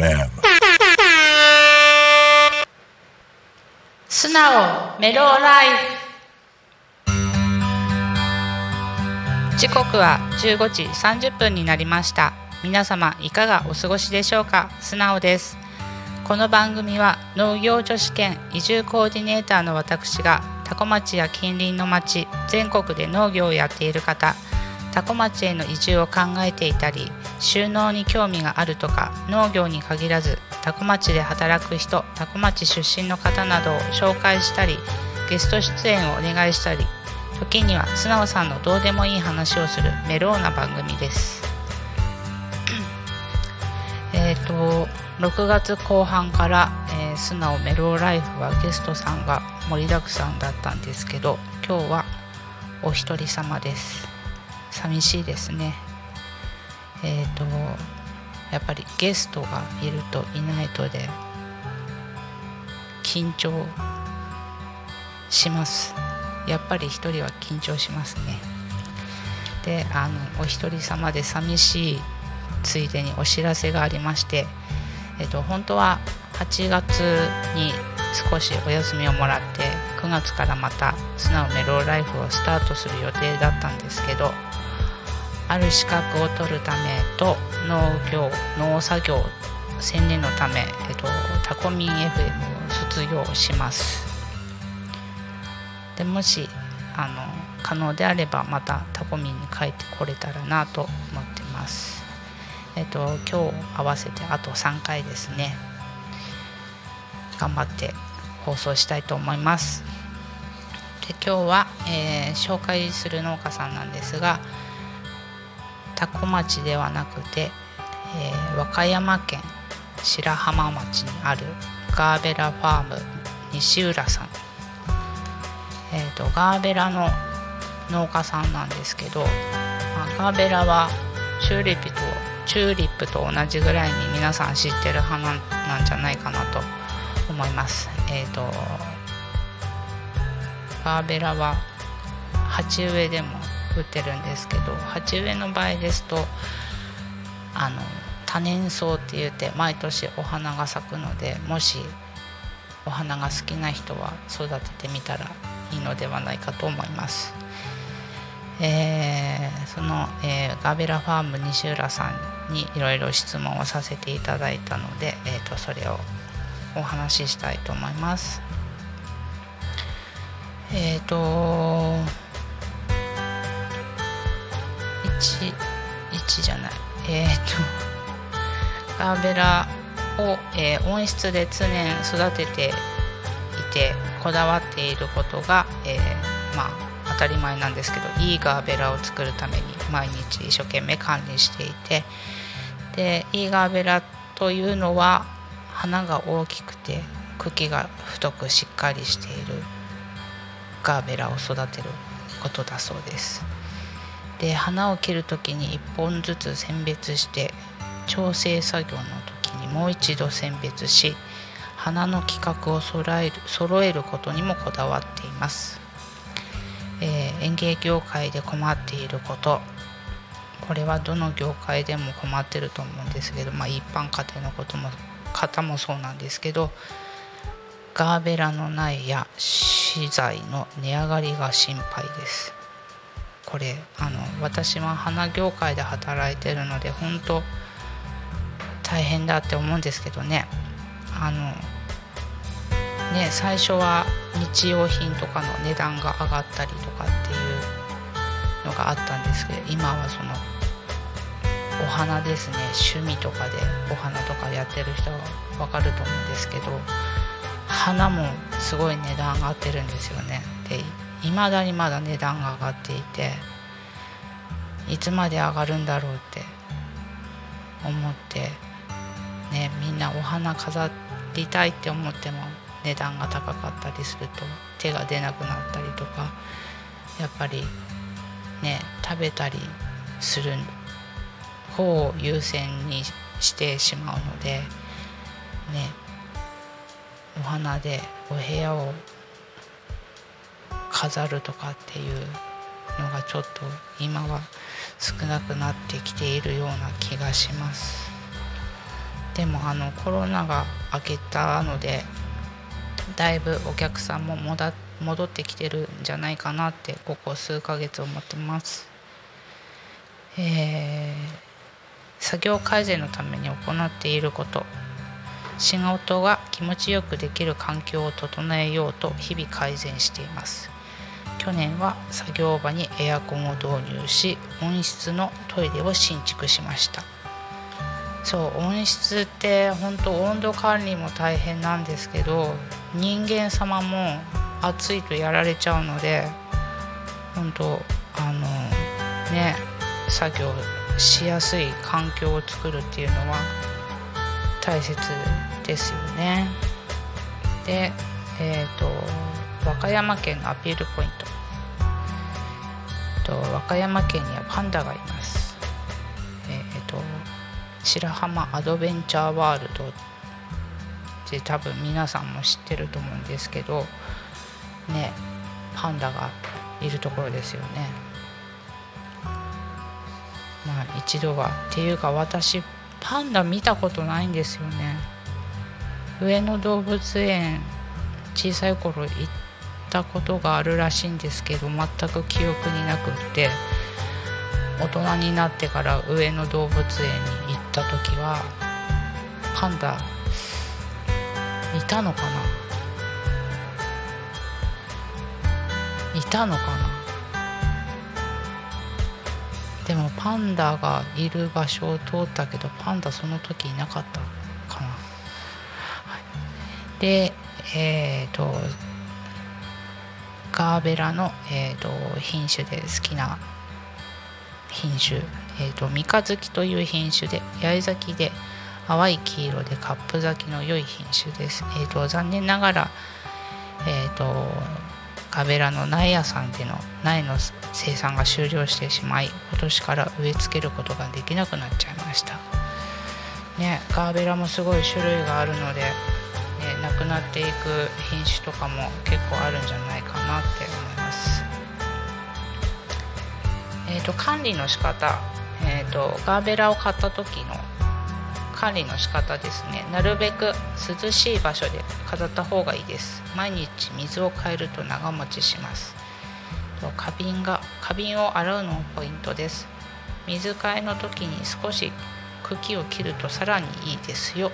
FM 素直メローライフ。時刻は15時30分になりました。皆様いかがお過ごしでしょうか？素直です。この番組は農業女子兼移住コーディネーターの私が多古町や近隣の町全国で農業をやっている方多古町への移住を考えていたり収納に興味があるとか農業に限らず多古町で働く人多古町出身の方などを紹介したりゲスト出演をお願いしたり時には素直さんのどうでもいい話をするメローな番組です。えっと6月後半から、えー素直メローライフはゲストさんが盛りだくさんだったんですけど今日はお一人様です。寂しいですね。えっ、とやっぱりゲストがいるといないとで緊張します。やっぱり一人は緊張しますね。であのお一人様で寂しいついでにお知らせがありましてえっと本当は8月に少しお休みをもらって9月からまた素直メローライフをスタートする予定だったんですけどある資格を取るためと農業農作業専念のため、えっと、タコミン FM を卒業します。でもしあの可能であればまたタコミンに帰ってこれたらなと思ってます。えっと今日合わせてあと3回ですね。頑張って放送したいと思います。で今日は、えー紹介する農家さんなんですが多古町ではなくて、えー和歌山県白浜町にあるガーベラファーム西浦さん、えー、とガーベラの農家さんなんですけど、まあガーベラはチューリップとチューリップと同じぐらいに皆さん知ってる花なんじゃないかなと思います。えー、とガーベラは鉢植えでも売ってるんですけど鉢植えの場合ですとあの多年草って言って毎年お花が咲くのでもしお花が好きな人は育ててみたらいいのではないかと思います。えーその、えーガーベラファーム西浦さんにいろいろ質問をさせていただいたので、えー、とそれをお話ししたいと思います。えっ、と1 1じゃないえっ、とガーベラを、えー温室で常年育てていてこだわっていることが、えーまあ当たり前なんですけどいいガーベラを作るために毎日一生懸命管理していてでいいガーベラというのは花が大きくて茎が太くしっかりしているガーベラを育てることだそうです。で花を切る時に1本ずつ選別して調整作業の時にもう一度選別し花の規格を揃える揃えることにもこだわっています、えー園芸業界で困っていることこれはどの業界でも困ってると思うんですけど、まあ、一般家庭のことも方もそうなんですけどガーベラの苗や資材の値上がりが心配です。これあの私は花業界で働いてるので本当大変だって思うんですけどね。あのね最初は日用品とかの値段が上がったりとかっていうのがあったんですけど今はそのお花ですね。趣味とかでお花とかやってる人は分かると思うんですけど花もすごい値段上がってるんですよね。でいまだにまだ値段が上がっていていつまで上がるんだろうって思ってねみんなお花飾りたいって思っても値段が高かったりすると手が出なくなったりとかやっぱりね食べたりする方を優先にしてしまうのでねお花でお部屋を飾るとかっていうのがちょっと今は少なくなってきているような気がしますでもあのコロナが明けたのでだいぶお客さんも戻ってきてるんじゃないかなってここ数ヶ月思ってます。えー、作業改善のために行っていること。仕事が気持ちよくできる環境を整えようと日々改善しています。去年は作業場にエアコンを導入し温室のトイレを新築しました。そう温室って本当温度管理も大変なんですけど人間様も暑いとやられちゃうので本当あのね作業しやすい環境を作るっていうのは大切ですよね。でえっ、ー、と和歌山県のアピールポイント。と和歌山県にはパンダがいます。えっ、ー、と白浜アドベンチャーワールドって多分皆さんも知ってると思うんですけどねパンダがいるところですよね。まあ一度はっていうか私パンダ見たことないんですよね。上野動物園小さい頃行ったことがあるらしいんですけど全く記憶になくって大人になってから上野動物園に行った時はパンダいたのかな？いたのかな？でもパンダがいる場所を通ったけどパンダその時いなかったかな、はい、でえっ、ー、とガーベラの、えーと、品種で好きな品種、えーと、三日月という品種で八重咲きで淡い黄色でカップ咲きの良い品種です、えーと、残念ながら、えー、とガベラの苗屋さんでの苗の生産が終了してしまい今年から植え付けることができなくなっちゃいましたねガーベラもすごい種類があるのでねなくなっていく品種とかも結構あるんじゃないかなって思います。えーと、管理の仕方、えーと、ガーベラを買った時の管理の仕方ですね。なるべく涼しい場所で飾った方がいいです。毎日水を変えると長持ちします。花瓶が花瓶を洗うのもポイントです。水替えの時に少し茎を切るとさらにいいですよ。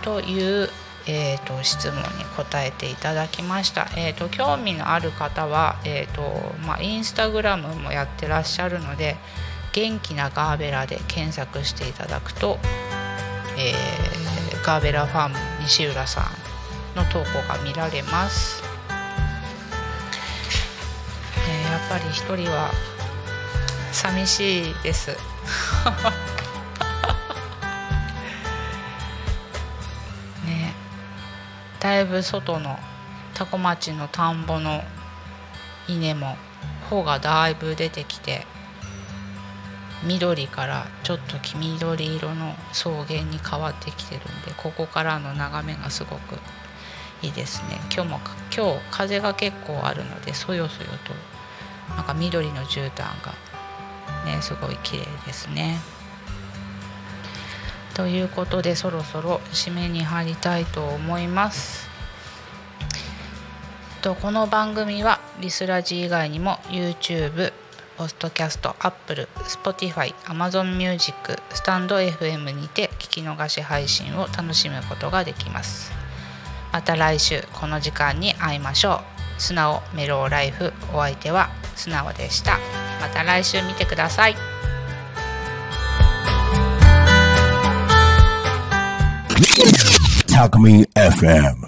というえーと、質問に答えていただきました、えーと、興味のある方は、えーとまあ、インスタグラムもやってらっしゃるので元気なガーベラで検索していただくと、えー、ガーベラファーム西浦さんの投稿が見られます、えー、やっぱり一人は寂しいです。ねだいぶ外の多古町の田んぼの稲も穂がだいぶ出てきて緑からちょっと黄緑色の草原に変わってきてるんでここからの眺めがすごくいいですね今日も今日風が結構あるのでそよそよとなんか緑の絨毯がねすごい綺麗ですね。ということでそろそろ締めに入りたいと思います。とこの番組はリスラジ以外にも YouTube、ポストキャスト、Apple、Spotify、Amazon Music、スタンド FM にて聞き逃し配信を楽しむことができます。また来週この時間に会いましょう。素直メローライフお相手は素直でした。また来週見てください。Talk Me FM